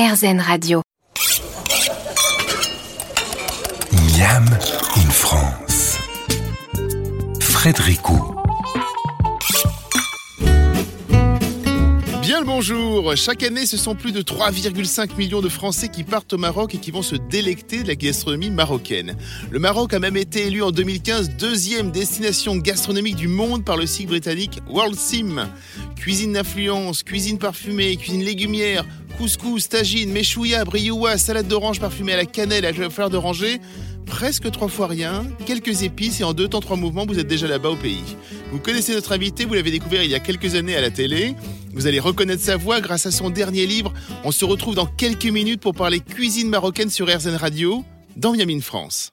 RZN Radio. Miam in France. Frédéricot. Bien le bonjour Chaque année, ce sont plus de 3,5 millions de Français qui partent au Maroc et qui vont se délecter de la gastronomie marocaine. Le Maroc a même été élu en 2015 deuxième destination gastronomique du monde par le site britannique World Sim. Cuisine d'influence, cuisine parfumée, cuisine légumière, couscous, tagine, méchouilla, brioua, salade d'orange parfumée à la cannelle, à la fleur d'oranger presque trois fois rien, quelques épices et en deux temps trois mouvements, vous êtes déjà là-bas au pays. Vous connaissez notre invité, vous l'avez découvert il y a quelques années à la télé. Vous allez reconnaître sa voix grâce à son dernier livre. On se retrouve dans quelques minutes pour parler cuisine marocaine sur RZN Radio dans Miami France.